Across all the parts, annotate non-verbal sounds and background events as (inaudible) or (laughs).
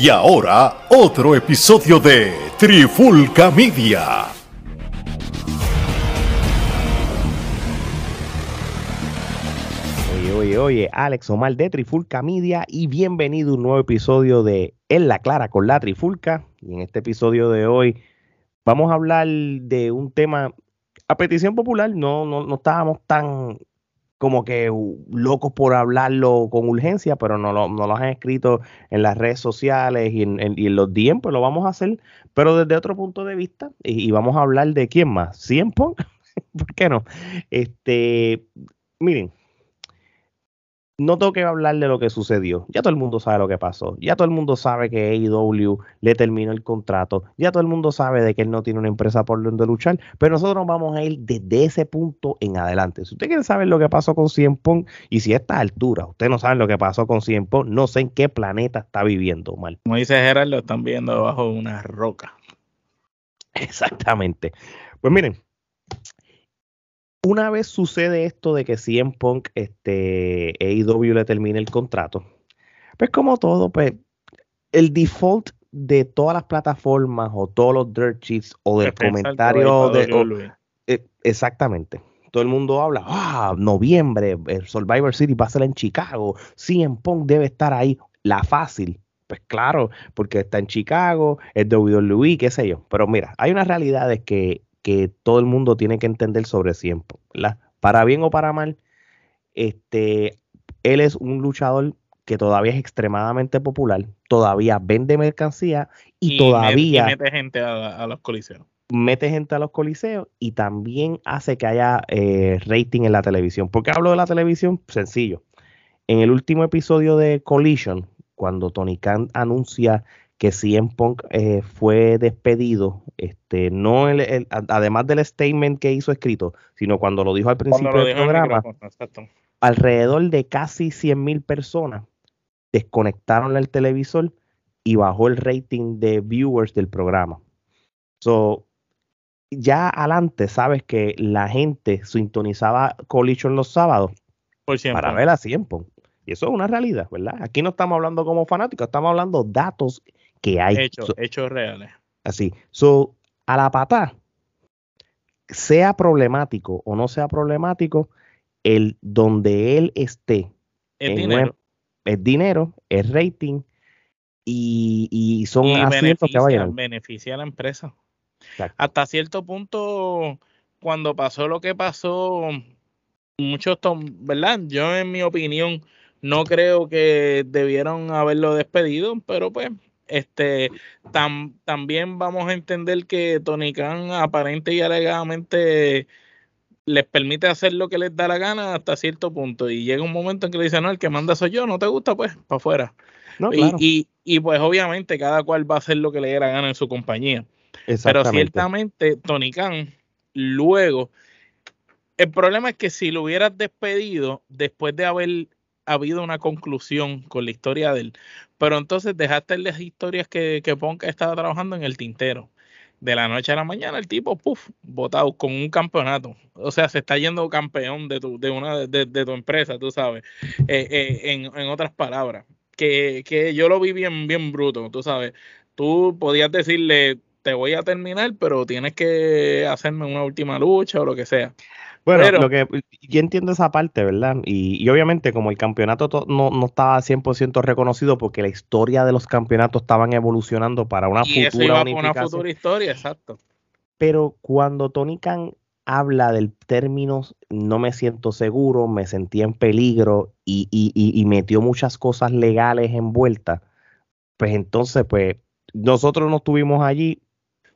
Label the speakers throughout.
Speaker 1: Y ahora, otro episodio de Trifulca Media.
Speaker 2: Oye, oye, oye, Alex Omar de Trifulca Media y bienvenido a un nuevo episodio de En la Clara con la Trifulca. Y en este episodio de hoy vamos a hablar de un tema a petición popular, no, no, no estábamos tan como que locos por hablarlo con urgencia, pero no lo, no lo han escrito en las redes sociales y en, los DM, pues lo vamos a hacer, pero desde otro punto de vista, y, vamos a hablar de quién más, 100 (laughs) ¿por qué no? Este, miren, no tengo que hablar de lo que sucedió. Ya todo el mundo sabe lo que pasó. Ya todo el mundo sabe que AEW le terminó el contrato. Ya todo el mundo sabe de que él no tiene una empresa por donde luchar. Pero nosotros vamos a ir desde ese punto en adelante. Si usted quiere saber lo que pasó con Cien Pong y si a esta altura usted no sabe lo que pasó con Cien Pong, no sé en qué planeta está viviendo, mal.
Speaker 3: Como dice Gerard, lo están viendo bajo una roca. (laughs)
Speaker 2: Exactamente. Pues miren, una vez sucede esto de que CM Punk, este, AEW le termine el contrato, pues como todo, pues el default de todas las plataformas o todos los dirt sheets o del comentario de... O, eh, exactamente. Todo el mundo habla, ah, noviembre, el Survivor City va a ser en Chicago, CM Punk debe estar ahí, la fácil. Pues claro, porque está en Chicago, es WWE, qué sé yo. Pero mira, hay unas realidades que que todo el mundo tiene que entender sobre tiempo, ¿verdad? Para bien o para mal, este, él es un luchador que todavía es extremadamente popular, todavía vende mercancía y, y todavía
Speaker 3: mete gente a, a, los coliseos.
Speaker 2: Mete gente a los coliseos y también hace que haya eh, rating en la televisión. ¿Por qué hablo de la televisión? Sencillo. En el último episodio de Collision, cuando Tony Khan anuncia que CM Punk eh, fue despedido, este, no el, el, además del statement que hizo escrito, sino cuando lo dijo al principio del programa, alrededor de casi 100 mil personas desconectaron el televisor y bajó el rating de viewers del programa. So, ya adelante sabes que la gente sintonizaba Collision los sábados para ver a CM Punk. Y eso es una realidad, ¿verdad? Aquí no estamos hablando como fanáticos, estamos hablando datos que hay.
Speaker 3: Hechos, so, hechos reales.
Speaker 2: Así. So, a la pata, sea problemático o no sea problemático, el donde él esté.
Speaker 3: Es dinero.
Speaker 2: Una, es dinero, es rating y, y son
Speaker 3: y
Speaker 2: asientos que vayan.
Speaker 3: Beneficia a la empresa. Exacto. Hasta cierto punto, cuando pasó lo que pasó, muchos, ¿verdad? Yo en mi opinión no creo que debieron haberlo despedido, pero pues este tam, también vamos a entender que Tony Khan aparente y alegadamente les permite hacer lo que les da la gana hasta cierto punto. Y llega un momento en que le dicen no el que manda soy yo no te gusta pues para afuera
Speaker 2: no, claro.
Speaker 3: y, y, y, pues obviamente cada cual va a hacer lo que le dé la gana en su compañía. Pero ciertamente Tony Khan luego el problema es que si lo hubieras despedido después de haber habido una conclusión con la historia de él. Pero entonces dejaste las historias que, que Ponca estaba trabajando en el tintero. De la noche a la mañana, el tipo, puff, votado con un campeonato. O sea, se está yendo campeón de tu, de una, de, de tu empresa, tú sabes. Eh, eh, en, en, otras palabras. Que, que yo lo vi bien, bien bruto, tú sabes. Tú podías decirle, te voy a terminar, pero tienes que hacerme una última lucha o lo que sea.
Speaker 2: Bueno, Pero, lo que yo entiendo esa parte, ¿verdad? Y, y obviamente como el campeonato no, no, estaba 100% reconocido porque la historia de los campeonatos estaban evolucionando para una
Speaker 3: y
Speaker 2: futura
Speaker 3: iba
Speaker 2: unificación.
Speaker 3: Una futura historia, exacto.
Speaker 2: Pero cuando Tony Khan habla del término no me siento seguro, me sentía en peligro y, y, y, y metió muchas cosas legales envueltas, pues entonces, pues nosotros no estuvimos allí,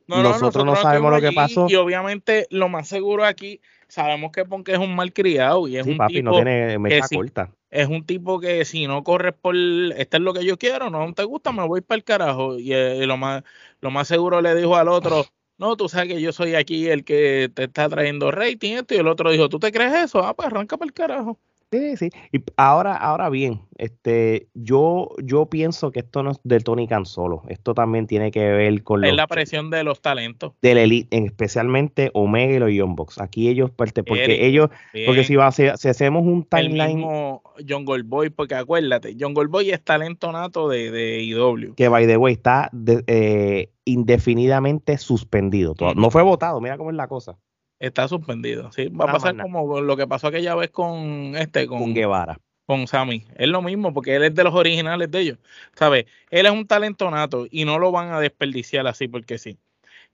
Speaker 3: no, no,
Speaker 2: nosotros, nosotros, no sabemos lo que pasó.
Speaker 3: Y obviamente lo más seguro aquí, sabemos que Ponke es un mal criado y es
Speaker 2: sí,
Speaker 3: un
Speaker 2: papi,
Speaker 3: tipo
Speaker 2: no tiene mecha
Speaker 3: si,
Speaker 2: corta.
Speaker 3: es un tipo que si no corres por esto es lo que yo quiero, no te gusta, me voy para el carajo. Y, eh, lo más lo más seguro le dijo al otro, (laughs) no, tú sabes que yo soy aquí el que te está trayendo rating esto y el otro dijo, ¿tú te crees eso? Ah, pues arranca para el carajo.
Speaker 2: Sí, sí. Y ahora, ahora bien, este, yo, yo pienso que esto no es de Tony Khan solo. Esto también tiene que ver con
Speaker 3: es la presión de los talentos.
Speaker 2: De la elite, especialmente Omega y los Young Bucks. Aquí ellos, porque ellos, porque si, va, si, si, hacemos un timeline.
Speaker 3: John Goldboy, porque acuérdate, John Goldboy es talento nato de, de IW.
Speaker 2: Que by the way, está eh, indefinidamente suspendido. No fue votado, mira cómo es la cosa.
Speaker 3: Está suspendido, sí. Va a pasar como lo que pasó aquella vez con este, con,
Speaker 2: Guevara.
Speaker 3: Con Sammy. Es lo mismo, porque él es de los originales de ellos. ¿Sabes? Él es un talento nato y no lo van a desperdiciar así porque sí.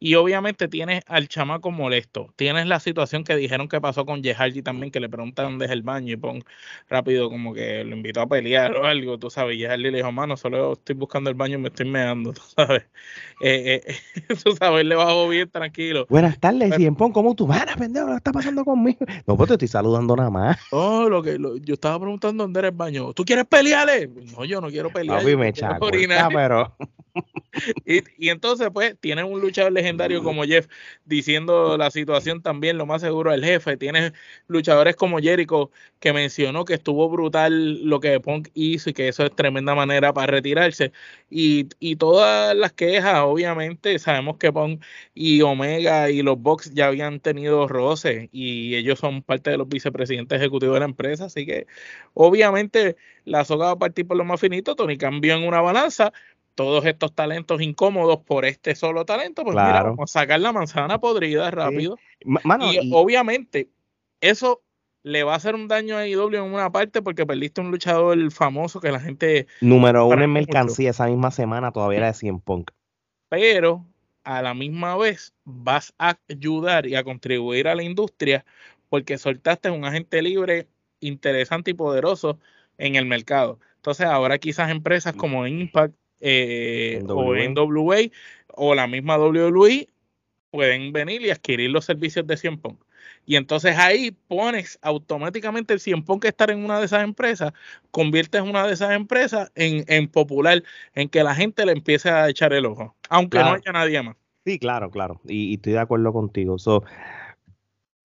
Speaker 3: Y obviamente tienes al chamaco molesto. Tienes la situación que dijeron que pasó con Jehardi también, que le preguntan dónde es el baño y pon rápido como que lo invitó a pelear o algo, tú sabes. Jehardi le dijo, mano, solo estoy buscando el baño y me estoy meando, (laughs) tú sabes. Eh, eh, (laughs) tú sabes, le bajó bien tranquilo.
Speaker 2: Buenas tardes, Pero, Pon, ¿cómo tú? Mana, pendejo, ¿qué está pasando conmigo? No, pues te estoy saludando nada más.
Speaker 3: Oh, lo que yo estaba preguntando dónde era el baño. ¿Tú quieres pelearle? No, yo no quiero pelear.
Speaker 2: Papi, me pero... (laughs)
Speaker 3: y, y entonces, pues, tienen un luchador legendario como Jeff diciendo la situación también, lo más seguro el jefe. Tienes luchadores como Jericho que mencionó que estuvo brutal lo que Punk hizo y que eso es tremenda manera para retirarse. Y, y todas las quejas, obviamente, sabemos que Punk y Omega y los Box ya habían tenido roces y ellos son parte de los vicepresidentes ejecutivos de la empresa, así que obviamente la soga va a partir por lo más finito, Tony cambió en una balanza, todos estos talentos incómodos por este solo talento, pues mira, vamos a sacar la manzana podrida rápido. y, obviamente, eso le va a hacer un daño a IW en una parte porque perdiste un luchador famoso que la gente.
Speaker 2: Número uno en mercancía esa misma semana todavía era de 100 Punk.
Speaker 3: Pero a la misma vez vas a ayudar y a contribuir a la industria porque soltaste un agente libre interesante y poderoso en el mercado. Entonces ahora quizás empresas como Impact eh, o NWA o la misma WWE pueden venir y adquirir los servicios de 100 Punk. Y entonces ahí pones automáticamente el 100 Punk que estar en una de esas empresas, conviertes una de esas empresas en, popular, en que la gente le empiece a echar el ojo, aunque no haya nadie más.
Speaker 2: Sí, claro, claro. Y, estoy de acuerdo contigo. So,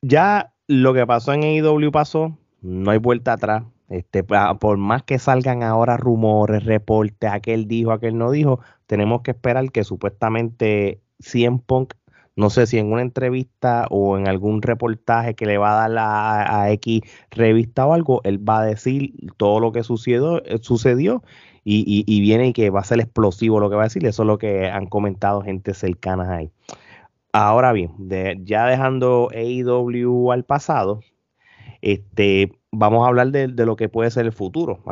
Speaker 2: ya lo que pasó en AEW pasó, no hay vuelta atrás. Este, por más que salgan ahora rumores, reportes, aquel dijo, aquel no dijo, tenemos que esperar que supuestamente 100 Punk, no sé si en una entrevista o en algún reportaje que le va a dar a, X revista o algo, él va a decir todo lo que sucedió, eh, sucedió y, viene y que va a ser explosivo lo que va a decir. Eso es lo que han comentado gente cercana ahí. Ahora bien, ya dejando AEW al pasado, este, vamos a hablar de, lo que puede ser el futuro.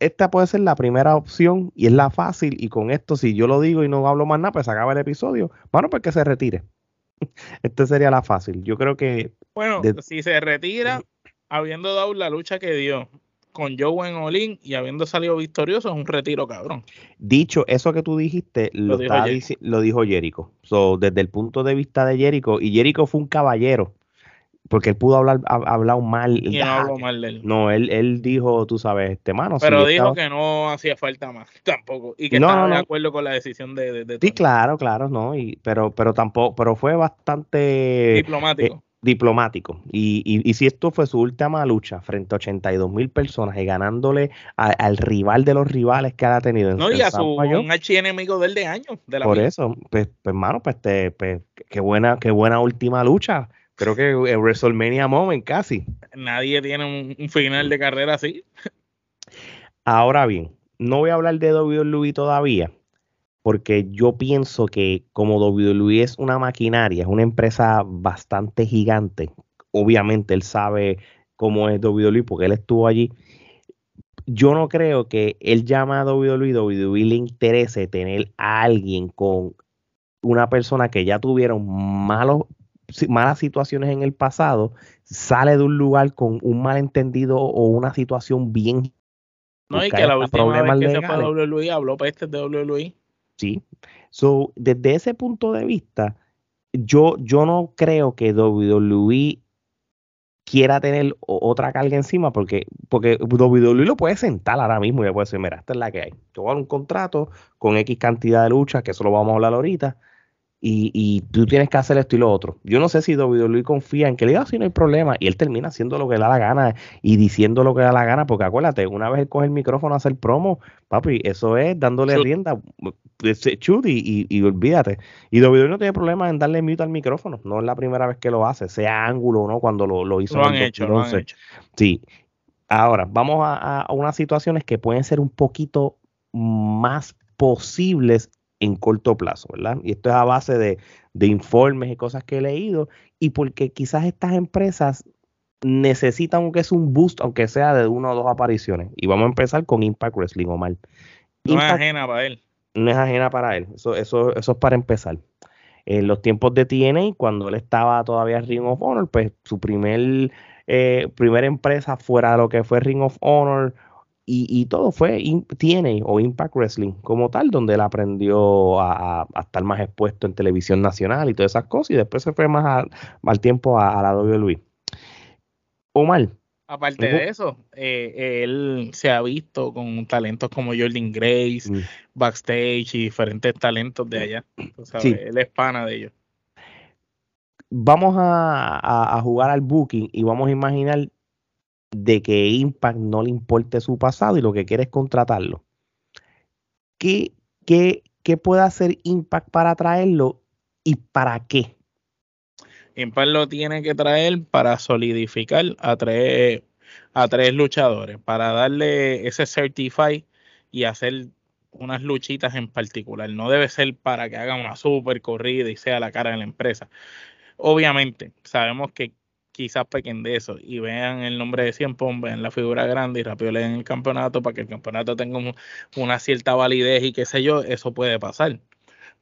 Speaker 2: Esta puede ser la primera opción y es la fácil. Y con esto, si yo lo digo y no hablo más nada, pues acaba el episodio. Bueno, pues que se retire. (laughs) Esta sería la fácil. Yo creo que.
Speaker 3: Bueno, si se retira, habiendo dado la lucha que dio con Joe en Olin y habiendo salido victorioso, es un retiro cabrón.
Speaker 2: Dicho eso que tú dijiste, lo, dijo, Jericho. desde el punto de vista de Jericho, y Jericho fue un caballero porque él pudo hablar hablado mal.
Speaker 3: Y no habló mal de él.
Speaker 2: No, él, él dijo, tú sabes, este mano.
Speaker 3: Pero dijo que no hacía falta más (laughs) tampoco y que no, estaba de acuerdo con la decisión de, de,
Speaker 2: Sí, claro, claro, no, y pero pero tampoco, pero fue bastante
Speaker 3: diplomático.
Speaker 2: Eh, diplomático. Y, y, y, si esto fue su última lucha frente a 82 mil personas y ganándole al rival de los rivales que ha tenido
Speaker 3: en No, y a su un archienemigo del de años. De
Speaker 2: la Por eso, pues, pues, hermano, pues, te, pues, qué buena, qué buena última lucha Creo que el WrestleMania Moment casi.
Speaker 3: Nadie tiene un, final de carrera así.
Speaker 2: Ahora bien, no voy a hablar de WWE todavía, porque yo pienso que como WWE es una maquinaria, es una empresa bastante gigante, obviamente él sabe cómo es WWE porque él estuvo allí. Yo no creo que él llama a WWE, WWE le interese tener a alguien con una persona que ya tuvieron malos malas situaciones en el pasado, sale de un lugar con un malentendido o una situación bien.
Speaker 3: No, y que la última vez que se fue WWE habló peste de WWE.
Speaker 2: Sí. So, desde ese punto de vista, yo, yo no creo que WWE quiera tener otra carga encima porque, porque WWE lo puede sentar ahora mismo y le puede decir, mira, esta es la que hay. Yo voy a un contrato con X cantidad de luchas, que eso lo vamos a hablar ahorita, y, tú tienes que hacer esto y lo otro. Yo no sé si WWE confía en que le diga, si no hay problema, y él termina haciendo lo que le da la gana y diciendo lo que le da la gana, porque acuérdate, una vez él coge el micrófono a hacer promo, papi, eso es dándole rienda, chut y, y, olvídate. Y WWE no tiene problema en darle mute al micrófono, no es la primera vez que lo hace, sea ángulo o no, cuando lo, hizo
Speaker 3: lo han hecho, lo han hecho.
Speaker 2: Sí. Ahora, vamos a, a unas situaciones que pueden ser un poquito más posibles en corto plazo, ¿verdad? Y esto es a base de, informes y cosas que he leído y porque quizás estas empresas necesitan aunque es un boost, aunque sea de una o dos apariciones. Y vamos a empezar con Impact Wrestling, Omar.
Speaker 3: no es ajena para él.
Speaker 2: No es ajena para él. Eso, eso, eso es para empezar. En los tiempos de TNA, cuando él estaba todavía en Ring of Honor, pues su primer, eh, primera empresa fuera de lo que fue Ring of Honor y, todo fue tiene o Impact Wrestling como tal, donde él aprendió a, estar más expuesto en televisión nacional y todas esas cosas, y después se fue más al tiempo a, la WWE. Omar.
Speaker 3: Aparte de eso, eh, él se ha visto con talentos como Jordan Grace, mm. backstage y diferentes talentos de allá. Él es pana de ellos.
Speaker 2: Vamos a, a jugar al booking y vamos a imaginar de que Impact no le importe su pasado y lo que quiere es contratarlo. ¿Qué, qué, qué puede hacer Impact para traerlo y para qué?
Speaker 3: Impact lo tiene que traer para solidificar a tres, a tres luchadores, para darle ese certify y hacer unas luchitas en particular. No debe ser para que haga una super corrida y sea la cara de la empresa. Obviamente, sabemos que quizás pequen de eso y vean el nombre de 100 Pong, vean la figura grande y rápido le den el campeonato para que el campeonato tenga una cierta validez y qué sé yo, eso puede pasar.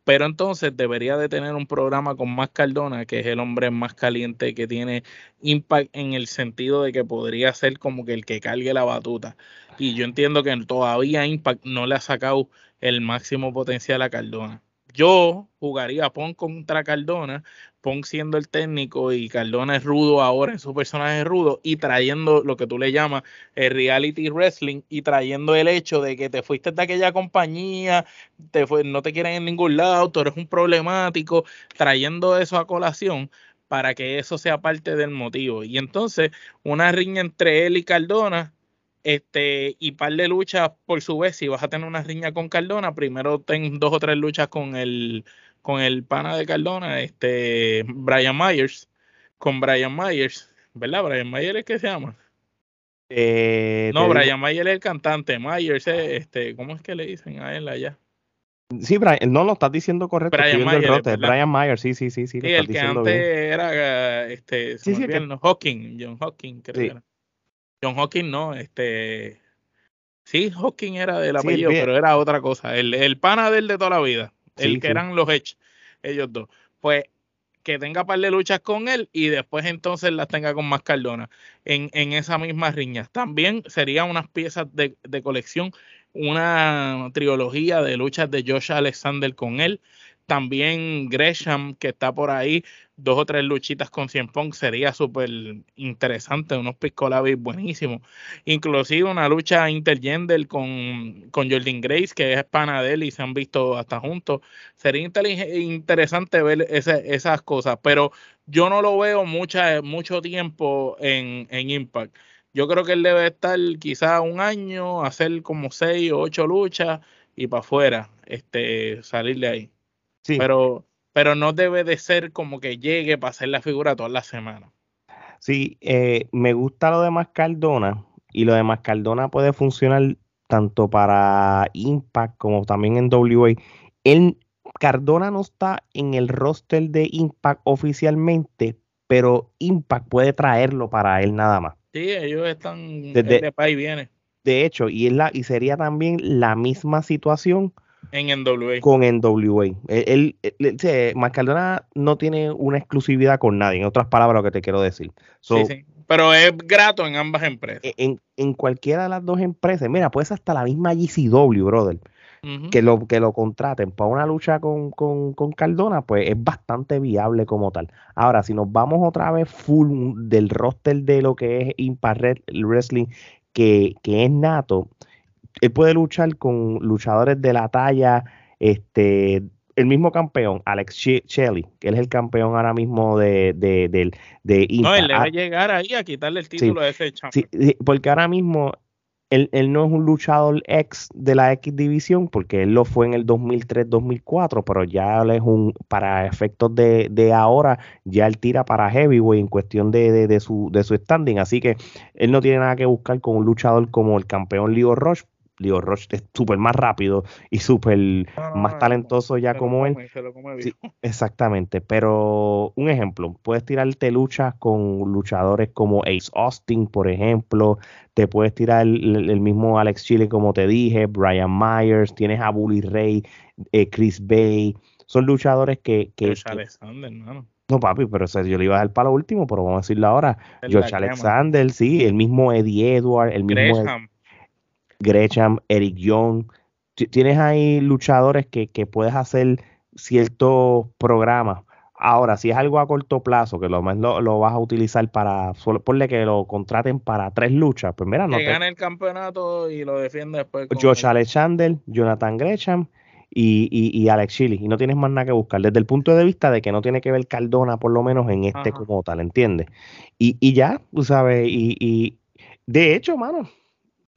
Speaker 3: Pero entonces debería de tener un programa con más Cardona, que es el hombre más caliente que tiene impact en el sentido de que podría ser como que el que cargue la batuta. Y yo entiendo que todavía Impact no le ha sacado el máximo potencial a Cardona. Yo jugaría Pon contra Cardona, Pon siendo el técnico y Cardona es rudo ahora en su personaje rudo y trayendo lo que tú le llamas el reality wrestling y trayendo el hecho de que te fuiste de aquella compañía, te fue, no te quieren en ningún lado, tú eres un problemático, trayendo eso a colación para que eso sea parte del motivo. Y entonces una riña entre él y Cardona este, y par de luchas por su vez, si vas a tener una riña con Cardona, primero ten dos o tres luchas con el, con el pana de Cardona, este, Brian Myers, con Brian Myers, ¿verdad? Brian Myers es que se llama. Eh, no, Brian Myers es el cantante, Myers es, este, ¿cómo es que le dicen a él allá?
Speaker 2: Sí, Brian, no lo estás diciendo correcto. Brian Myers, Brian Myers, sí, sí, sí, sí.
Speaker 3: el que antes era, este, sí, sí, Hawking, John Hawking, creo que era. John Hawking no, este. Sí, Hawking era del apellido, pero era otra cosa. El, el pana del de toda la vida. El que eran los Edge, ellos dos. Pues que tenga par de luchas con él y después entonces las tenga con más Cardona en, en esa misma riña. También serían unas piezas de, de colección, una trilogía de luchas de Josh Alexander con él también Gresham, que está por ahí, dos o tres luchitas con Cien Pong, sería súper interesante, unos piscolabis buenísimos. Inclusive una lucha intergender con, con Jordan Grace, que es pana de él y se han visto hasta juntos. Sería interesante ver esas cosas, pero yo no lo veo mucha, mucho tiempo en, Impact. Yo creo que él debe estar quizá un año, hacer como seis o ocho luchas y para afuera, este, salir de ahí. Pero, pero no debe de ser como que llegue para hacer la figura toda la semana.
Speaker 2: Sí, eh, me gusta lo de Mascardona y lo de Mascardona puede funcionar tanto para Impact como también en WA. El Cardona no está en el roster de Impact oficialmente, pero Impact puede traerlo para él nada más.
Speaker 3: Sí, ellos están de país viene.
Speaker 2: De hecho, y, es la, y sería también la misma situación
Speaker 3: en NWA.
Speaker 2: Con NWA. Él, él, no tiene una exclusividad con nadie, en otras palabras lo que te quiero decir.
Speaker 3: sí, sí. Pero es grato en ambas empresas.
Speaker 2: E, en, cualquiera de las dos empresas, mira, pues hasta la misma GCW, brother. que, lo, que lo contraten para una lucha con, con, con, Cardona, pues es bastante viable como tal. Ahora, si nos vamos otra vez full del roster de lo que es Impact Wrestling, que, que es nato, él puede luchar con luchadores de la talla este, el mismo campeón, Alex Shelley, que él es el campeón ahora mismo de, de, de, de
Speaker 3: No, él le va a llegar ahí a quitarle el título a ese
Speaker 2: champion. Sí, porque ahora mismo él, él, no es un luchador ex de la X división, porque él lo fue en el 2003-2004, pero ya él es un, para efectos de, de, ahora, ya él tira para heavyweight en cuestión de, de, de, su, de su standing, así que él no tiene nada que buscar con un luchador como el campeón Leo Rush, Leo Roche es súper más rápido y súper más talentoso ya como él. (laughs) exactamente, pero un ejemplo, puedes tirarte luchas con luchadores como Ace Austin, por ejemplo, te puedes tirar el, mismo Alex Chile, como te dije, Brian Myers, tienes a Bully Ray, eh, Chris Bay, son luchadores que... que, Alexander, No, papi, pero yo le iba a dar para lo último, pero vamos a decirlo ahora. Josh Alexander, sí, el mismo Eddie Edward, el mismo... Gresham, Eric Young. Tienes ahí luchadores que, puedes hacer ciertos programas. Ahora, si es algo a corto plazo, que lo más lo, vas a utilizar para, solo ponle que lo contraten para tres luchas, pues mira,
Speaker 3: no que gane el campeonato y lo defiende después.
Speaker 2: Josh Alexander, Jonathan Gresham y, y, Alex Chile. Y no tienes más nada que buscar. Desde el punto de vista de que no tiene que ver Cardona, por lo menos en este como tal, ¿entiendes? Y, y ya, tú sabes, y, y de hecho, mano,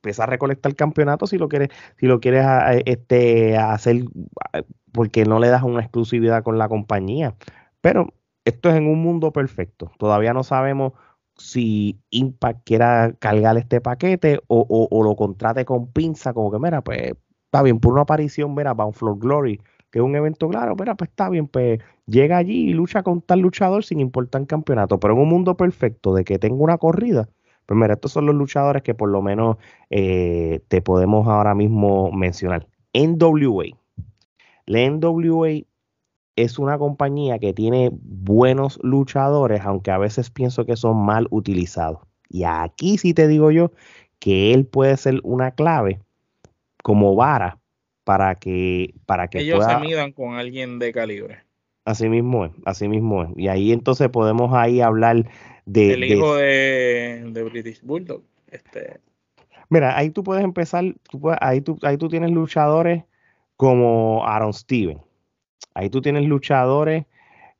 Speaker 2: empieza a recolectar campeonatos si lo quieres, si lo quieres ah, eh, este, hacer ah, porque no le das una exclusividad con la compañía. Pero esto es en un mundo perfecto. Todavía no sabemos si Impact quiera cargar este paquete o, lo contrate con pinza, como que, mira, pues está bien, por una aparición, mira, Bound Floor Glory, que es un evento claro, mira, pues está bien, pues llega allí y lucha con tal luchador sin importar campeonato. Pero en un mundo perfecto de que tenga una corrida, pues mira, estos son los luchadores que por lo menos eh, te podemos ahora mismo mencionar. NWA. La NWA es una compañía que tiene buenos luchadores, aunque a veces pienso que son mal utilizados. Y aquí sí te digo yo que él puede ser una clave como vara para que para que
Speaker 3: ellos se midan con alguien de calibre.
Speaker 2: Así mismo es, así mismo es. Y ahí entonces podemos ahí hablar
Speaker 3: el hijo de, British Bulldog. Este.
Speaker 2: Mira, ahí tú puedes empezar, ahí, tú, ahí tú tienes luchadores como Aaron Steven. Ahí tú tienes luchadores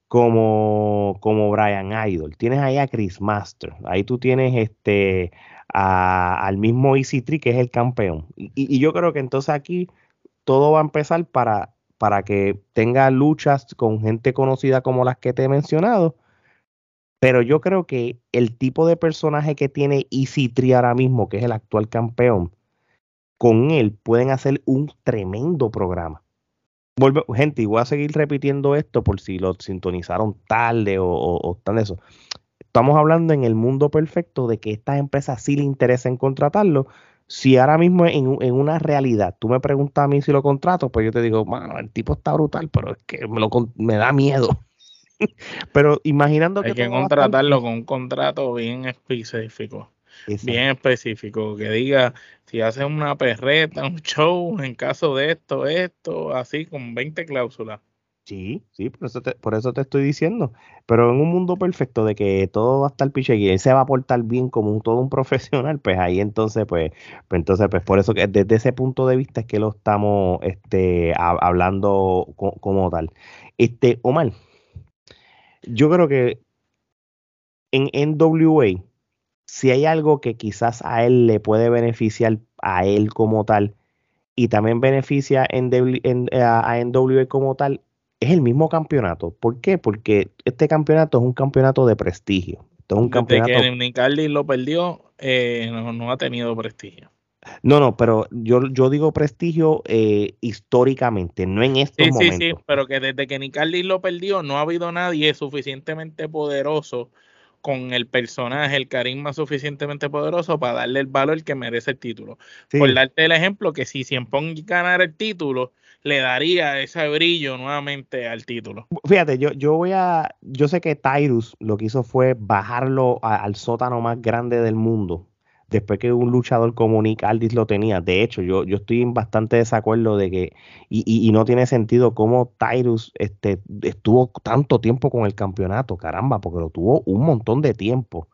Speaker 2: como, como Brian Idol. Tienes ahí a Chris Master. Ahí tú tienes este al mismo Easy Tree, que es el campeón. Y, y, yo creo que entonces aquí todo va a empezar para, para que tenga luchas con gente conocida como las que te he mencionado pero yo creo que el tipo de personaje que tiene Easy Tree ahora mismo, que es el actual campeón, con él pueden hacer un tremendo programa. gente, y voy a seguir repitiendo esto por si lo sintonizaron tarde o, o, de eso. Estamos hablando en el mundo perfecto de que estas empresas sí le interesa en contratarlo. Si ahora mismo en, en, una realidad tú me preguntas a mí si lo contrato, pues yo te digo, mano, el tipo está brutal, pero es que me, lo, me da miedo. (laughs) Pero imaginando
Speaker 3: que. Hay que contratarlo con un contrato bien específico. Bien específico. Que diga si hace una perreta, un show, en caso de esto, esto, así, con 20 cláusulas.
Speaker 2: Sí, sí, por eso, te, por eso te estoy diciendo. Pero en un mundo perfecto de que todo va a estar piche y él se va a portar bien como un, todo un (laughs) profesional, pues ahí entonces, pues, pues entonces, pues por eso que desde ese punto de vista es que lo estamos este, hablando como tal. Este, Omar, yo creo que en NWA, si hay algo que quizás a él le puede beneficiar a él como tal y también beneficia en, a NWA como tal, es el mismo campeonato. ¿Por qué? Porque este campeonato es un campeonato de prestigio. es un campeonato...
Speaker 3: que lo perdió, eh, no ha tenido prestigio.
Speaker 2: No, no, pero yo, yo digo prestigio eh, históricamente, no en estos momentos. Sí, sí,
Speaker 3: pero que desde que Nicardi lo perdió, no ha habido nadie suficientemente poderoso con el personaje, el carisma suficientemente poderoso para darle el valor que merece el título. Por darte el ejemplo, que si Cien ganara el título, le daría ese brillo nuevamente al título.
Speaker 2: Fíjate, yo, yo voy a, yo sé que Tyrus lo que hizo fue bajarlo al sótano más grande del mundo después que un luchador como Nick Aldis lo tenía. De hecho, yo, yo estoy en bastante desacuerdo de que, y, no tiene sentido cómo Tyrus este, estuvo tanto tiempo con el campeonato, caramba, porque lo tuvo un montón de tiempo.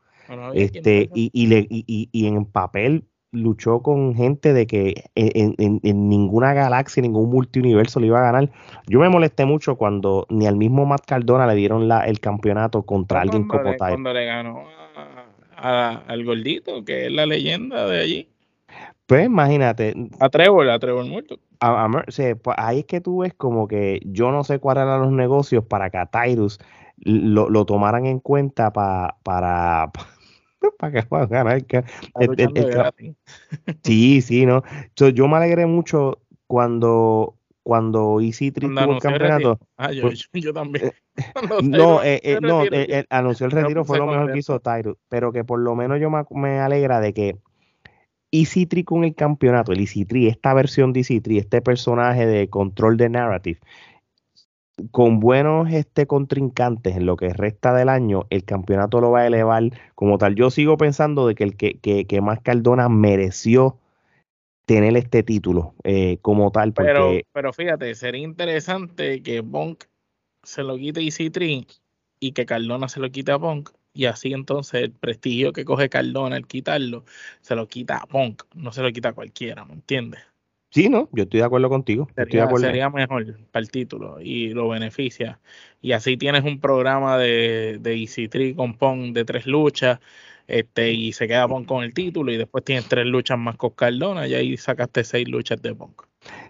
Speaker 2: este, y, y, le, y, y en papel luchó con gente de que en, ninguna galaxia, ningún multiuniverso le iba a ganar. Yo me molesté mucho cuando ni al mismo Matt Cardona le dieron la, el campeonato contra alguien como
Speaker 3: le, Cuando le ganó al gordito, que es la leyenda de allí.
Speaker 2: Pues imagínate.
Speaker 3: A Trevor, a Trevor muerto.
Speaker 2: Pues, ahí es que tú ves como que yo no sé cuáles eran los negocios para que a Tyrus lo, lo tomaran en cuenta para (laughs) para que (laughs) sí, sí, ¿no? yo me alegré mucho cuando cuando Easy tuvo el campeonato.
Speaker 3: Ah, yo, (laughs) yo, también. Eh,
Speaker 2: no, eh, eh, no anunció el retiro, fue lo mejor que hizo Tyrus, pero que por lo menos yo me, alegra de que Easy con el campeonato, el Easy esta versión de Easy este personaje de control de narrative, con buenos este, contrincantes en lo que resta del año, el campeonato lo va a elevar como tal. Yo sigo pensando de que el que, que, más Cardona mereció tener este título eh, como tal.
Speaker 3: Pero, pero fíjate, sería interesante que Bonk se lo quite EC3 y que Cardona se lo quite a Bonk. Y así entonces el prestigio que coge Cardona al quitarlo, se lo quita a Bonk, no se lo quita a cualquiera, ¿me entiendes?
Speaker 2: Sí, no, yo estoy de acuerdo contigo.
Speaker 3: Sería,
Speaker 2: de
Speaker 3: sería mejor para el título y lo beneficia. Y así tienes un programa de, de Easy Tree con Pong de tres luchas este y se queda Pong con el título y después tienes tres luchas más con Cardona y ahí sacaste seis luchas de Pong.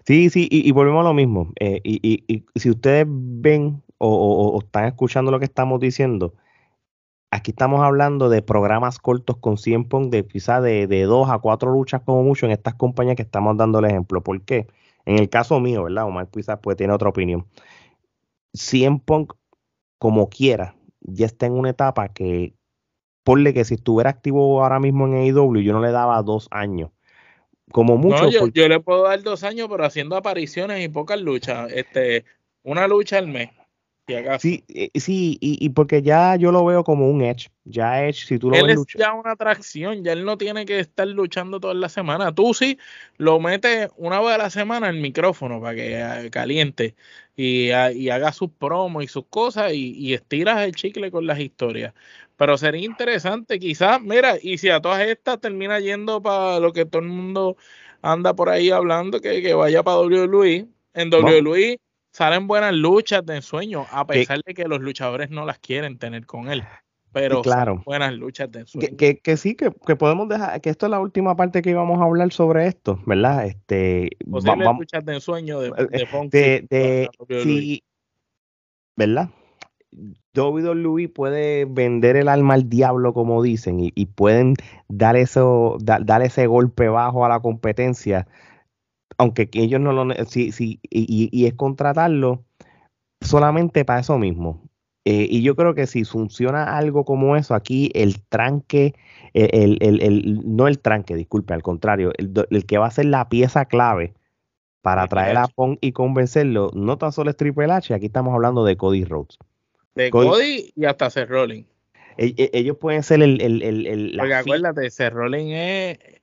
Speaker 2: Sí, sí, y, volvemos a lo mismo. Eh, y, y, si ustedes ven o, o están escuchando lo que estamos diciendo, Aquí estamos hablando de programas cortos con 100 Pong de quizá de, de dos a cuatro luchas como mucho en estas compañías que estamos dando el ejemplo. ¿Por qué? En el caso mío, ¿verdad? Omar quizás pues tiene otra opinión. 100 Punk, como quiera, ya está en una etapa que, ponle que si estuviera activo ahora mismo en AEW, yo no le daba dos años. Como mucho.
Speaker 3: yo, yo, le puedo dar dos años, pero haciendo apariciones y pocas luchas. Este, una lucha al mes.
Speaker 2: Sí, eh, sí, y, porque ya yo lo veo como un Edge. Ya Edge, si tú lo
Speaker 3: él es ya una atracción, ya él no tiene que estar luchando toda la semana. Tú sí lo metes una vez a la semana el micrófono para que eh, caliente y, haga sus promos y sus cosas y, y, estiras el chicle con las historias. Pero sería interesante, quizás, mira, y si a todas estas termina yendo para lo que todo el mundo anda por ahí hablando, que, que vaya para WWE. En WWE salen buenas luchas de ensueño, a pesar de que los luchadores no las quieren tener con él. Pero claro, buenas luchas de ensueño.
Speaker 2: Que, sí, que, podemos dejar, que esto es la última parte que íbamos a hablar sobre esto, ¿verdad? Este,
Speaker 3: Posibles luchas de ensueño de,
Speaker 2: eh, de, de, de sí, ¿verdad? WWE puede vender el alma al diablo, como dicen, y, pueden dar, eso, dar ese golpe bajo a la competencia aunque ellos no lo sí, sí, y, es contratarlo solamente para eso mismo. Eh, y yo creo que si funciona algo como eso, aquí el tranque, el, el, no el tranque, disculpe, al contrario, el, que va a ser la pieza clave para traer a Pong y convencerlo, no tan solo es Triple H, aquí estamos hablando de Cody Rhodes.
Speaker 3: De Cody, y hasta Seth Rollins.
Speaker 2: E, e, ellos pueden ser el... el, el,
Speaker 3: Porque acuérdate, Seth Rollins es...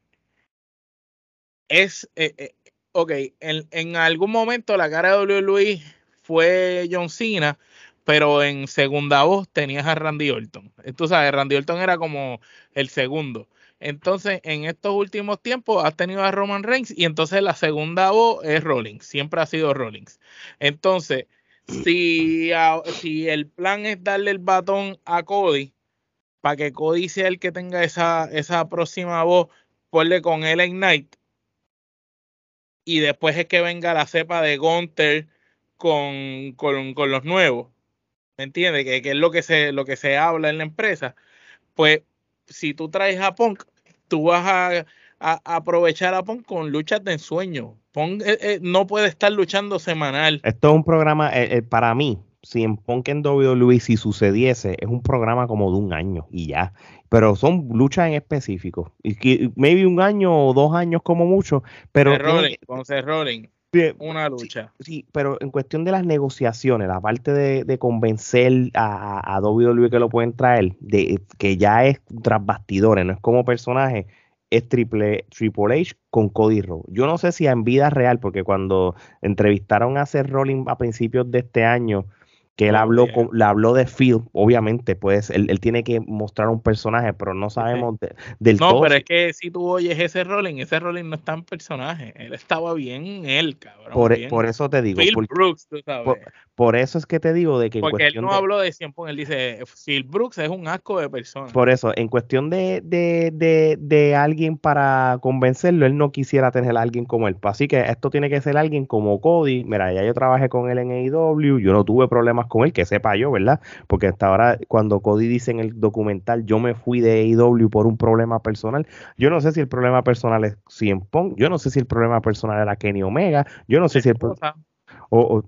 Speaker 3: Es, eh, eh, ok, en, algún momento la cara de WWE fue John Cena, pero en segunda voz tenías a Randy Orton. Tú sabes, Randy Orton era como el segundo. Entonces, en estos últimos tiempos has tenido a Roman Reigns y entonces la segunda voz es Rollins, siempre ha sido Rollins. Entonces, si, el plan es darle el batón a Cody, para que Cody sea el que tenga esa, esa próxima voz, ponle con él en Night, y después es que venga la cepa de Gunter con, con, los nuevos. ¿Me entiendes? Que, es lo que, se, lo que se habla en la empresa. Pues si tú traes a Punk, tú vas a, aprovechar a Punk con luchas de ensueño. Punk eh, eh, no puede estar luchando semanal.
Speaker 2: Esto es un programa, eh, para mí, en Punk en WWE si sucediese, es un programa como de un año y ya pero son luchas en específico. Y que maybe un año o dos años como mucho, pero...
Speaker 3: con Rolling, una lucha.
Speaker 2: Sí, pero en cuestión de las negociaciones, la parte de, convencer a, a, WWE que lo pueden traer, de que ya es tras bastidores, no es como personaje, es Triple, Triple H con Cody Rhodes. Yo no sé si en vida real, porque cuando entrevistaron a Seth Rollins a principios de este año, que él habló, le habló de Phil, obviamente, pues él, él, tiene que mostrar un personaje, pero no sabemos del
Speaker 3: todo. No, pero es que si tú oyes ese Rolling, ese Rolling no está en personaje, él estaba bien él, cabrón.
Speaker 2: Por, por eso te digo.
Speaker 3: Phil Brooks, tú sabes.
Speaker 2: Por, eso es que te digo de que...
Speaker 3: Porque él no habló de 100 él dice, Phil Brooks es un asco de persona.
Speaker 2: Por eso, en cuestión de, de, de, de alguien para convencerlo, él no quisiera tener a alguien como él. Así que esto tiene que ser alguien como Cody. Mira, ya yo trabajé con él en AEW, yo no tuve problemas con él, que sepa yo, ¿verdad? Porque hasta ahora, cuando Cody dice en el documental, yo me fui de AEW por un problema personal, yo no sé si el problema personal es CM Punk, yo no sé si el problema personal era Kenny Omega, yo no sé si el problema... O,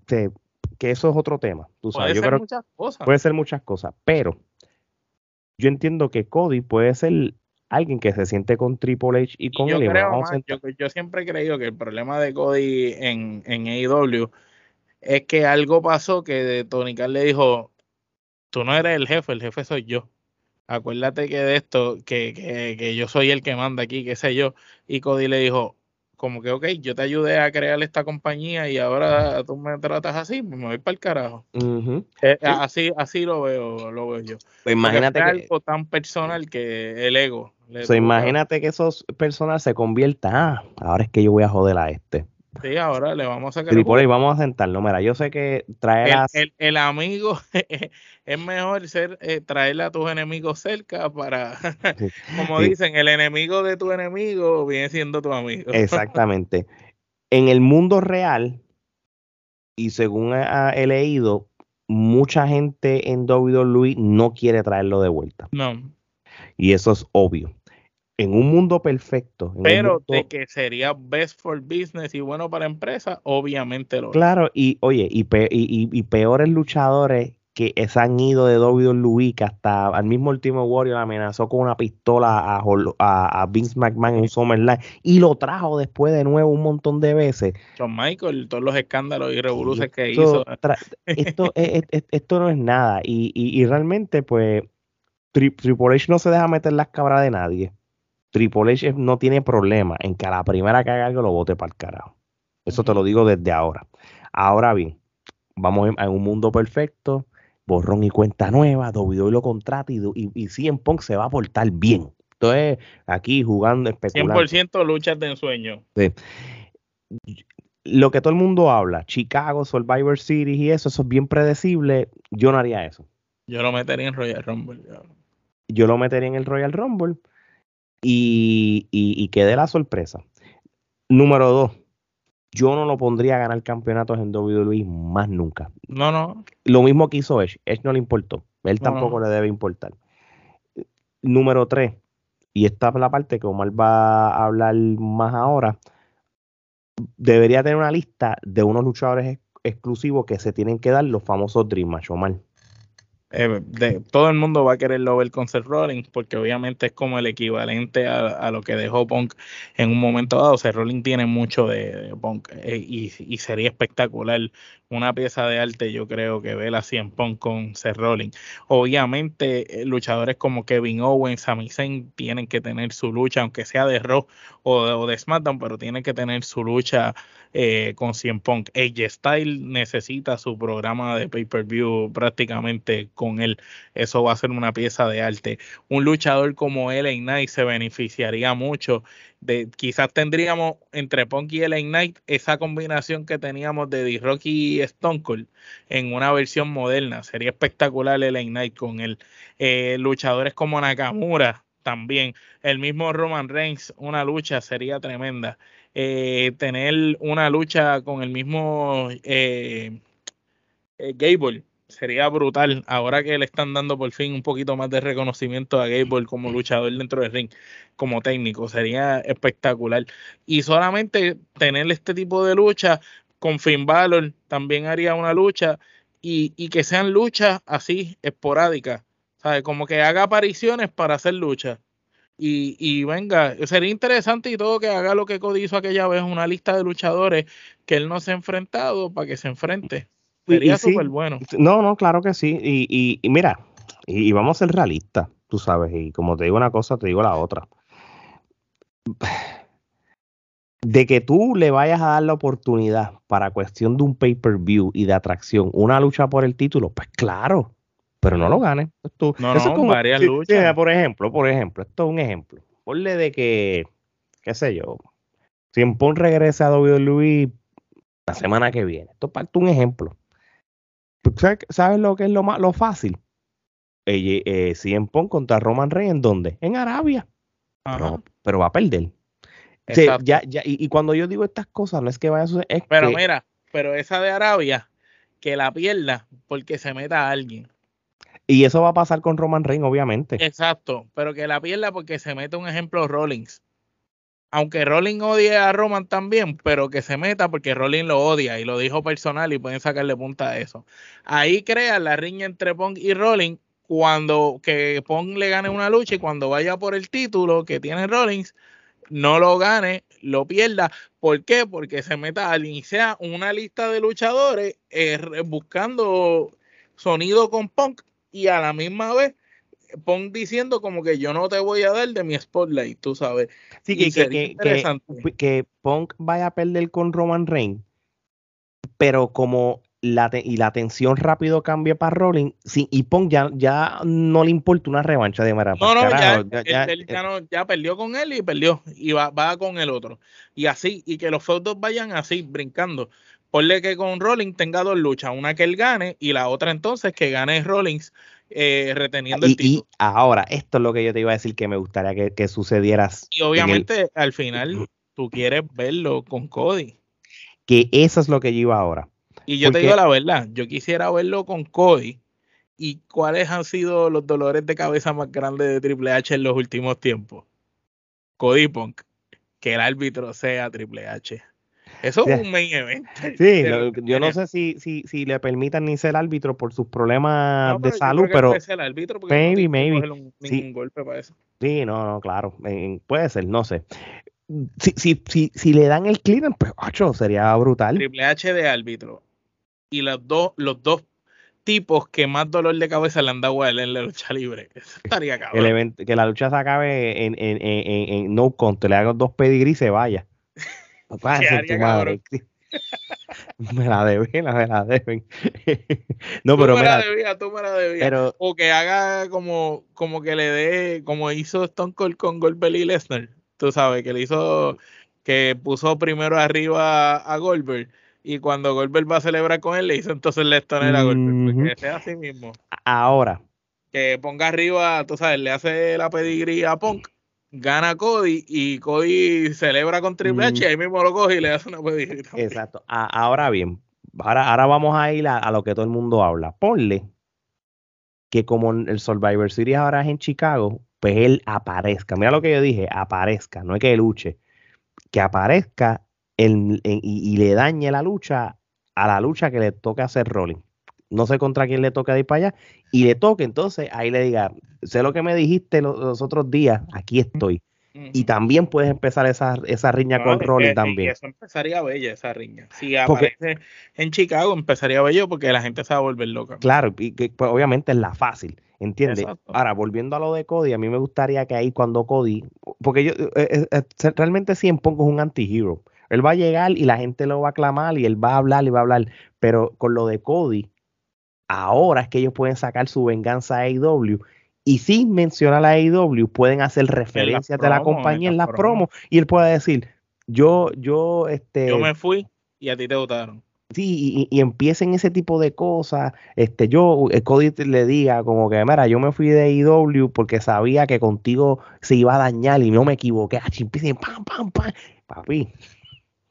Speaker 2: que eso es otro tema. Tú sabes,
Speaker 3: puede ser muchas cosas.
Speaker 2: Puede ser muchas cosas, pero yo entiendo que Cody puede ser alguien que se siente con Triple H y con
Speaker 3: yo yo, siempre he creído que el problema de Cody en, en AEW es que algo pasó que Tony Khan le dijo, tú no eres el jefe, el jefe soy yo. Acuérdate que de esto, que, que, que yo soy el que manda aquí, qué sé yo. Y Cody le dijo, como que, ok, yo te ayudé a crear esta compañía y ahora tú me tratas así, pues me voy para el carajo. Eh, así, así lo veo, lo veo yo.
Speaker 2: Pues imagínate
Speaker 3: que, algo tan personal que el ego.
Speaker 2: imagínate que esos personas se conviertan, ah, ahora es que yo voy a joder a este.
Speaker 3: Sí, ahora le vamos a sacar.
Speaker 2: y vamos a sentarlo. Mira, yo sé que traer
Speaker 3: el, el, amigo (laughs) es mejor ser eh, traerle a tus enemigos cerca para, (laughs) como dicen, el enemigo de tu enemigo viene siendo tu amigo.
Speaker 2: Exactamente. en el mundo real, y según he, leído, mucha gente en WWE no quiere traerlo de vuelta.
Speaker 3: No.
Speaker 2: Y eso es obvio en un mundo perfecto.
Speaker 3: Pero de que sería best for business y bueno para empresas, obviamente lo
Speaker 2: Claro, y oye, y, y, peores luchadores que se han ido de WWE, que hasta al mismo último Warrior amenazó con una pistola a, a, Vince McMahon en un SummerSlam y lo trajo después de nuevo un montón de veces.
Speaker 3: John Michael, todos los escándalos y revoluciones que hizo.
Speaker 2: Esto, (laughs) esto no es nada y, y, realmente pues Triple H no se deja meter las cabras de nadie. Triple H no tiene problema en que a la primera que haga algo lo vote para el carajo. Eso te lo digo desde ahora. Ahora bien, vamos en, un mundo perfecto, borrón y cuenta nueva, WWE lo contrata y, y, y CM Punk se va a portar bien. Entonces, aquí jugando, especulando.
Speaker 3: 100% luchas de ensueño.
Speaker 2: Sí. Lo que todo el mundo habla, Chicago, Survivor Series y eso, eso es bien predecible. Yo no haría eso.
Speaker 3: Yo lo metería en Royal Rumble.
Speaker 2: Yo lo metería en el Royal Rumble y, y, la sorpresa. Número dos, yo no lo pondría a ganar campeonatos en WWE más nunca.
Speaker 3: No, no.
Speaker 2: Lo mismo que hizo Edge. Edge no le importó. Él tampoco le debe importar. Número tres, y esta es la parte que Omar va a hablar más ahora. Debería tener una lista de unos luchadores exclusivos que se tienen que dar los famosos Dream Match, Omar.
Speaker 3: Eh, de, todo el mundo va a quererlo ver con Seth Rollins porque obviamente es como el equivalente a, lo que dejó Punk en un momento dado. Seth Rollins tiene mucho de, Punk eh, y, y, sería espectacular una pieza de arte, yo creo que ve la 100 Punk con Seth Rollins. Obviamente, eh, luchadores como Kevin Owens, Sami Zayn tienen que tener su lucha, aunque sea de Raw o, de SmackDown, pero tienen que tener su lucha con 100 Punk. AJ Style necesita su programa de pay-per-view prácticamente con él. Eso va a ser una pieza de arte. Un luchador como LA Knight se beneficiaría mucho de, quizás tendríamos entre Punk y LA Knight esa combinación que teníamos de D-Rock y Stone Cold en una versión moderna. Sería espectacular LA Knight con él. Eh, luchadores como Nakamura también. El mismo Roman Reigns, una lucha sería tremenda. Eh, tener una lucha con el mismo eh, Gable sería brutal ahora que le están dando por fin un poquito más de reconocimiento a Gable como luchador dentro del ring, como técnico, sería espectacular. Y solamente tener este tipo de lucha con Finn Balor también haría una lucha y, y que sean luchas así esporádicas, ¿sabes? Como que haga apariciones para hacer luchas. Y, y, venga, sería interesante y todo que haga lo que Cody hizo aquella vez, una lista de luchadores que él no se ha enfrentado para que se enfrente. Sería súper bueno.
Speaker 2: No, no, claro que sí. Y, y, mira, y, vamos a ser realistas, tú sabes. Y como te digo una cosa, te digo la otra. de que tú le vayas a dar la oportunidad para cuestión de un pay-per-view y de atracción, una lucha por el título, pues claro, pero no lo ganes.
Speaker 3: no, no, es como, varias luchas.
Speaker 2: por ejemplo, por ejemplo, esto es un ejemplo. Ponle de que, qué sé yo, si en Pon regresa a WWE la semana que viene. Esto es un ejemplo. ¿Sabes lo que es lo más lo fácil? Eh, eh, contra Roman Reigns, ¿en dónde? En Arabia. Pero, va a perder. ya, ya, y, cuando yo digo estas cosas, no es que vaya a suceder.
Speaker 3: pero mira, pero esa de Arabia, que la pierda porque se meta a alguien.
Speaker 2: Y eso va a pasar con Roman Reigns, obviamente.
Speaker 3: Exacto, pero que la pierda porque se meta un ejemplo Rollins. Aunque Rollins odie a Roman también, pero que se meta porque Rollins lo odia y lo dijo personal y pueden sacarle punta a eso. Ahí crea la riña entre Pong y Rollins cuando que Pong le gane una lucha y cuando vaya por el título que tiene Rollins, no lo gane, lo pierda. ¿Por qué? Porque se meta al iniciar una lista de luchadores eh, buscando sonido con Punk y a la misma vez Punk diciendo como que yo no te voy a dar de mi spotlight, tú sabes.
Speaker 2: Sí, que, que, que, que, Punk vaya a perder con Roman Reigns, pero como la y la tensión rápido cambia para Rolling sí, y Pong ya, ya no le importa una revancha de Mara.
Speaker 3: No, no, ya, ya, perdió con él y perdió y va, va con el otro. Y así, y que los fotos vayan así, brincando. Ponle que con Rollins tenga dos luchas, una que él gane y la otra entonces que gane Rollins eh, reteniendo el título.
Speaker 2: Y ahora, esto es lo que yo te iba a decir que me gustaría que, que sucediera.
Speaker 3: Y obviamente al final tú quieres verlo con Cody.
Speaker 2: Que eso es lo que yo iba ahora
Speaker 3: y yo te digo la verdad, yo quisiera verlo con Cody. ¿Y cuáles han sido los dolores de cabeza más grandes de Triple H en los últimos tiempos? Cody Punk, que el árbitro sea Triple H. Eso es un main event. (laughs)
Speaker 2: Sí, (laughs) yo no (laughs) sé si, si, si le permitan ni ser árbitro por sus problemas de salud, pero.
Speaker 3: Puede ser árbitro porque maybe, no maybe. ningún golpe para eso.
Speaker 2: Sí, no, no, claro. puede ser, no sé. Si, si, si, si le dan el clean, pues, ocho, sería brutal.
Speaker 3: Triple H de árbitro y los dos, los dos tipos que más dolor de cabeza le han dado a él en la lucha libre. Eso estaría cabrón.
Speaker 2: que la lucha se acabe en, en, en, en no control, le hagan dos pedigrí y se vaya. (laughs) me la deben, me la deben. (laughs)
Speaker 3: no, tú pero me la debías, tú me la debías. o que haga como, como que le dé, como hizo Stone Cold con Goldberg y Lesnar. Tú sabes, que le hizo, que puso primero arriba a Goldberg y cuando Goldberg va a celebrar con él, le hizo entonces stoner a Goldberg, que sea así mismo.
Speaker 2: Ahora.
Speaker 3: Que ponga arriba, tú sabes, le hace la pedigría a Punk, gana Cody y Cody celebra con Triple H y ahí mismo lo coge y le hace una pedigría.
Speaker 2: Exacto. ahora bien, ahora, ahora vamos a ir a, lo que todo el mundo habla. Ponle que como el Survivor Series ahora es en Chicago, pues él aparezca. Mira lo que yo dije, aparezca, no es que luche. Que aparezca y, le dañe la lucha a la lucha que le toque hacer Rolling. No sé contra quién le toca ir para allá. Y le toque, entonces ahí le diga, sé lo que me dijiste los, otros días, aquí estoy. Y también puedes empezar esa, esa riña con Rolling también.
Speaker 3: eso empezaría bella, esa riña. Si aparece en Chicago, empezaría bello porque la gente se va a volver loca.
Speaker 2: Claro, y que, pues, obviamente es la fácil. ¿Entiendes? Ahora, volviendo a lo de Cody, a mí me gustaría que ahí cuando Cody, porque yo eh, eh, eh, realmente siempre pongo un anti-hero. Él va a llegar y la gente lo va a aclamar y él va a hablar y va a hablar. Pero con lo de Cody, ahora es que ellos pueden sacar su venganza a AEW. Y sin mencionar a AEW, pueden hacer referencias de la compañía en las promos. Y él puede decir, yo, yo, este.
Speaker 3: Yo me fui y a ti te votaron.
Speaker 2: Sí, y, empiecen ese tipo de cosas. Este, yo, eh, Cody le diga como que, mira, yo me fui de AEW porque sabía que contigo se iba a dañar y no me equivoqué. Ah, pam, pam, pam. Papi,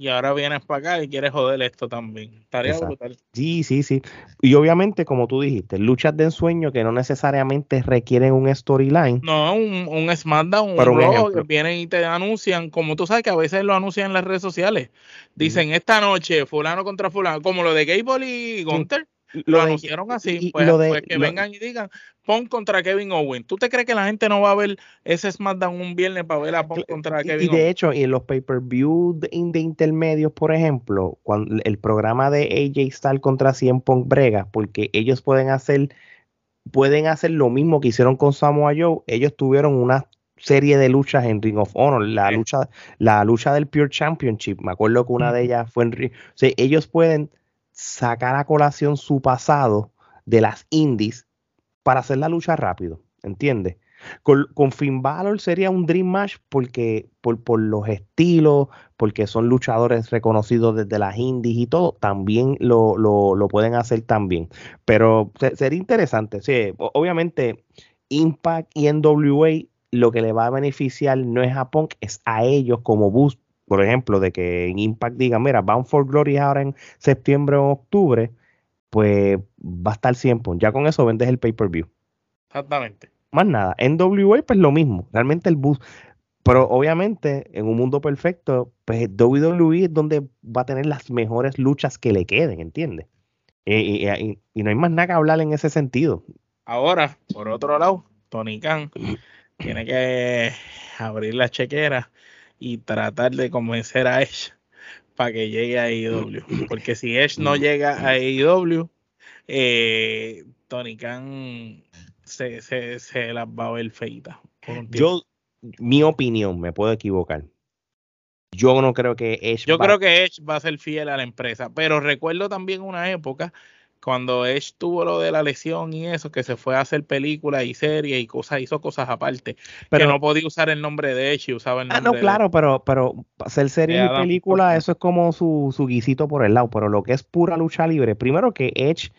Speaker 3: y ahora vienes para acá y quieres joder esto también. Estaría brutal.
Speaker 2: Sí, sí, sí. Y obviamente, como tú dijiste, luchas de ensueño que no necesariamente requieren un storyline.
Speaker 3: No, un, un SmackDown, un, un que vienen y te anuncian, como tú sabes que a veces lo anuncian en las redes sociales. Dicen, esta noche, fulano contra fulano, como lo de Gable y Gunter. Lo, anunciaron así, pues, pues, que vengan y digan, Punk contra Kevin Owen. ¿Tú te crees que la gente no va a ver ese SmackDown un viernes para ver a Punk contra Kevin
Speaker 2: Owen? Y de hecho, y en los pay-per-view de, intermedios, por ejemplo, cuando el programa de AJ Styles contra 100 Punk brega, porque ellos pueden hacer pueden hacer lo mismo que hicieron con Samoa Joe. Ellos tuvieron unas serie de luchas en Ring of Honor, la lucha, la lucha del Pure Championship. Me acuerdo que una de ellas fue en Ring. O sea, ellos pueden sacar a colación su pasado de las indies para hacer la lucha rápido, ¿entiendes? Con, con, Finn Balor sería un Dream Match porque por, por, los estilos, porque son luchadores reconocidos desde las indies y todo, también lo, lo, lo pueden hacer también. Pero sería interesante, sí, obviamente Impact y NWA lo que le va a beneficiar no es a Punk, es a ellos como boost, por ejemplo, de que en Impact digan, mira, Bound for Glory ahora en septiembre o octubre, pues va a estar 100 Punk. Ya con eso vendes el pay-per-view.
Speaker 3: Exactamente.
Speaker 2: Más nada. NWA, pues lo mismo. Realmente el boost. Pero obviamente, en un mundo perfecto, pues WWE es donde va a tener las mejores luchas que le queden, ¿entiendes? y, y, no hay más nada que hablar en ese sentido.
Speaker 3: Ahora, por otro lado, Tony Khan tiene que abrir la chequera y tratar de convencer a Edge (laughs) para que llegue a AEW. Porque si Edge no llega a AEW, eh, Tony Khan se, se, se, las va a ver feita.
Speaker 2: Yo, mi opinión, me puedo equivocar. Yo no creo que Edge.
Speaker 3: Yo creo que Edge va a ser fiel a la empresa, pero recuerdo también una época cuando Edge tuvo lo de la lesión y eso, que se fue a hacer películas y series y cosas, hizo cosas aparte, pero no podía usar el nombre de Edge y usaba el nombre
Speaker 2: Ah, no, claro, pero, pero hacer series y películas, eso es como su, su guisito por el lado, pero lo que es pura lucha libre, primero que Edge...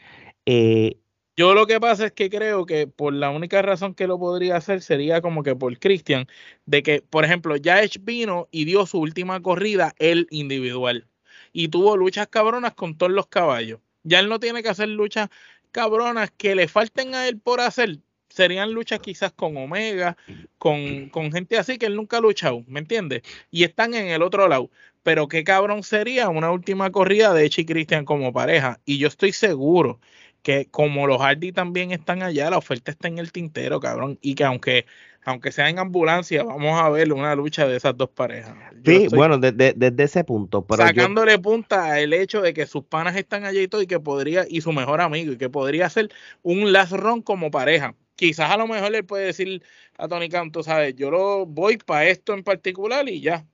Speaker 2: Eh,
Speaker 3: yo lo que pasa es que creo que por la única razón que lo podría hacer sería como que por Christian, de que, por ejemplo, ya Edge vino y dio su última corrida, él individual, y tuvo luchas cabronas con todos los caballos ya él no tiene que hacer luchas cabronas que le falten a él por hacer. Serían luchas quizás con Omega, con, con gente así que él nunca ha luchado, ¿me entiendes? Y están en el otro lado. Pero qué cabrón sería una última corrida de Echi y Christian como pareja. Y yo estoy seguro que como los Hardy también están allá, la oferta está en el tintero, cabrón. Y que aunque aunque sea en ambulancia, vamos a ver una lucha de esas dos parejas.
Speaker 2: sí, bueno, desde, ese punto.
Speaker 3: sacándole punta al hecho de que sus panas están allí y todo, y que podría, y su mejor amigo, y que podría ser un last run como pareja. Quizás a lo mejor le puede decir a Tony Canto, ¿sabes? Yo lo voy para esto en particular y ya.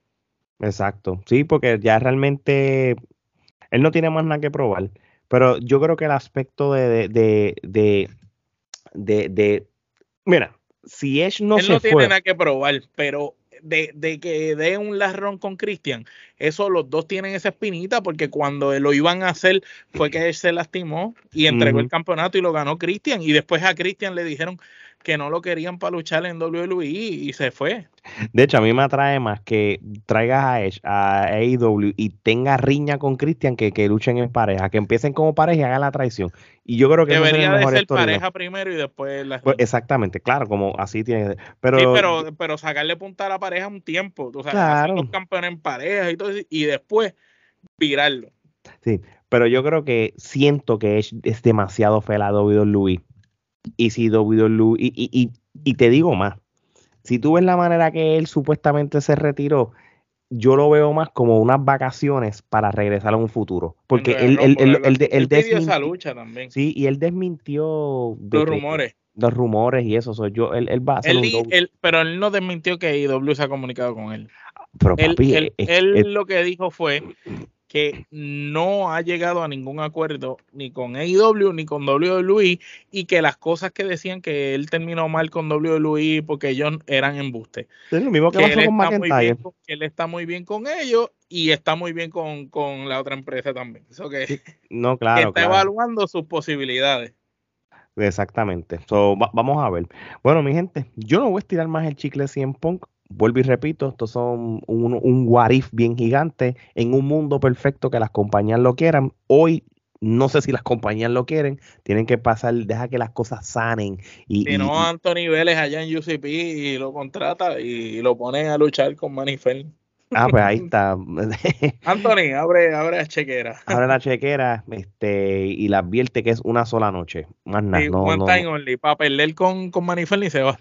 Speaker 2: Exacto, sí, porque ya realmente él no tiene más nada que probar. Pero yo creo que el aspecto de, de, de, de, de mira, si Edge no Él no
Speaker 3: tiene nada que probar, pero de, de que dé un lasrón con Christian, eso los dos tienen esa espinita porque cuando lo iban a hacer fue que él se lastimó y entregó el campeonato y lo ganó Christian y después a Christian le dijeron que no lo querían para luchar en WWE y se fue.
Speaker 2: De hecho, a mí me atrae más que traigas a Edge a AEW y tenga riña con Christian que, que luchen en pareja, que empiecen como pareja y hagan la traición. Y yo creo que
Speaker 3: debería de ser pareja primero y después la
Speaker 2: pues exactamente, claro, como así tiene
Speaker 3: pero sí, pero pero sacarle punta a la pareja un tiempo, o sea, claro. los campeones en pareja y todo y después virarlo.
Speaker 2: Sí, pero yo creo que siento que Edge es demasiado fe a WWE y si WWE, y, y, y, y te digo más, si tú ves la manera que él supuestamente se retiró, yo lo veo más como unas vacaciones para regresar a un futuro. Porque él, él, él, él,
Speaker 3: esa lucha también.
Speaker 2: Sí, y él desmintió
Speaker 3: los rumores.
Speaker 2: Los rumores y eso. yo, él, él va a hacer
Speaker 3: un Pero él no desmintió que IW se ha comunicado con él. Pero papi, él, lo que dijo fue que no ha llegado a ningún acuerdo ni con AEW ni con WWE y que las cosas que decían que él terminó mal con WWE porque ellos eran embuste.
Speaker 2: Es lo mismo que, pasó con McIntyre.
Speaker 3: que él está muy bien con ellos y está muy bien con, la otra empresa también. Eso que, (laughs)
Speaker 2: no, claro,
Speaker 3: está evaluando sus posibilidades.
Speaker 2: Exactamente. vamos a ver. Bueno, mi gente, yo no voy a estirar más el chicle 100 Punk vuelvo y repito, estos son un, un what bien gigante en un mundo perfecto que las compañías lo quieran. Hoy no sé si las compañías lo quieren, tienen que pasar, deja que las cosas sanen. Y,
Speaker 3: si no, Anthony Vélez allá en UCP y lo contrata y lo ponen a luchar con Manifel.
Speaker 2: Ah, pues ahí está. (laughs)
Speaker 3: Anthony, abre, abre la chequera.
Speaker 2: Abre la chequera este, y la advierte que es una sola noche. Más nada.
Speaker 3: no, one time only. Para perder con, con Manifel ni se va.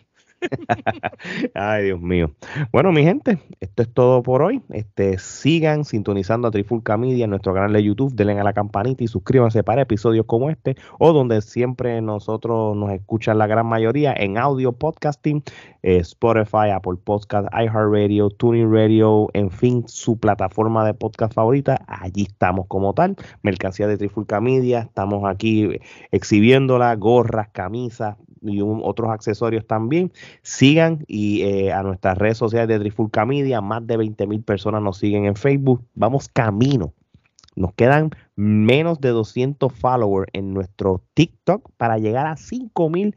Speaker 3: (laughs)
Speaker 2: Ay, Dios mío. Bueno, mi gente, esto es todo por hoy. Este, sigan sintonizando a Trifulca Media en nuestro canal de YouTube, denle a la campanita y suscríbanse para episodios como este o donde siempre nosotros nos escuchan la gran mayoría en audio, podcasting, eh, Spotify, Apple Podcast, iHeartRadio, Tuning Radio, en fin, su plataforma de podcast favorita. Allí estamos como tal. Mercancía de Trifulca Media. Estamos aquí exhibiéndola, gorras, camisas, y otros accesorios también. Sigan y eh, a nuestras redes sociales de Trifulca Media, más de 20 mil personas nos siguen en Facebook. Vamos camino. Nos quedan menos de 200 followers en nuestro TikTok para llegar a 5 mil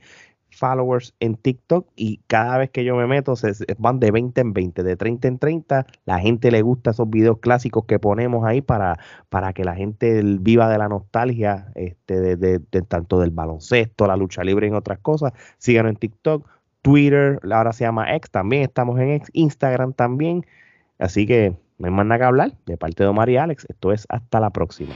Speaker 2: followers en TikTok y cada vez que yo me meto se, van de 20 en 20, de 30 en 30. La gente le gusta esos videos clásicos que ponemos ahí para, para que la gente viva de la nostalgia este, de, tanto del baloncesto, la lucha libre y en otras cosas. Síganos en TikTok, Twitter, ahora se llama X, también estamos en X, Instagram también. Así que no hay más nada que hablar. De parte de Omar y Alex, esto es hasta la próxima.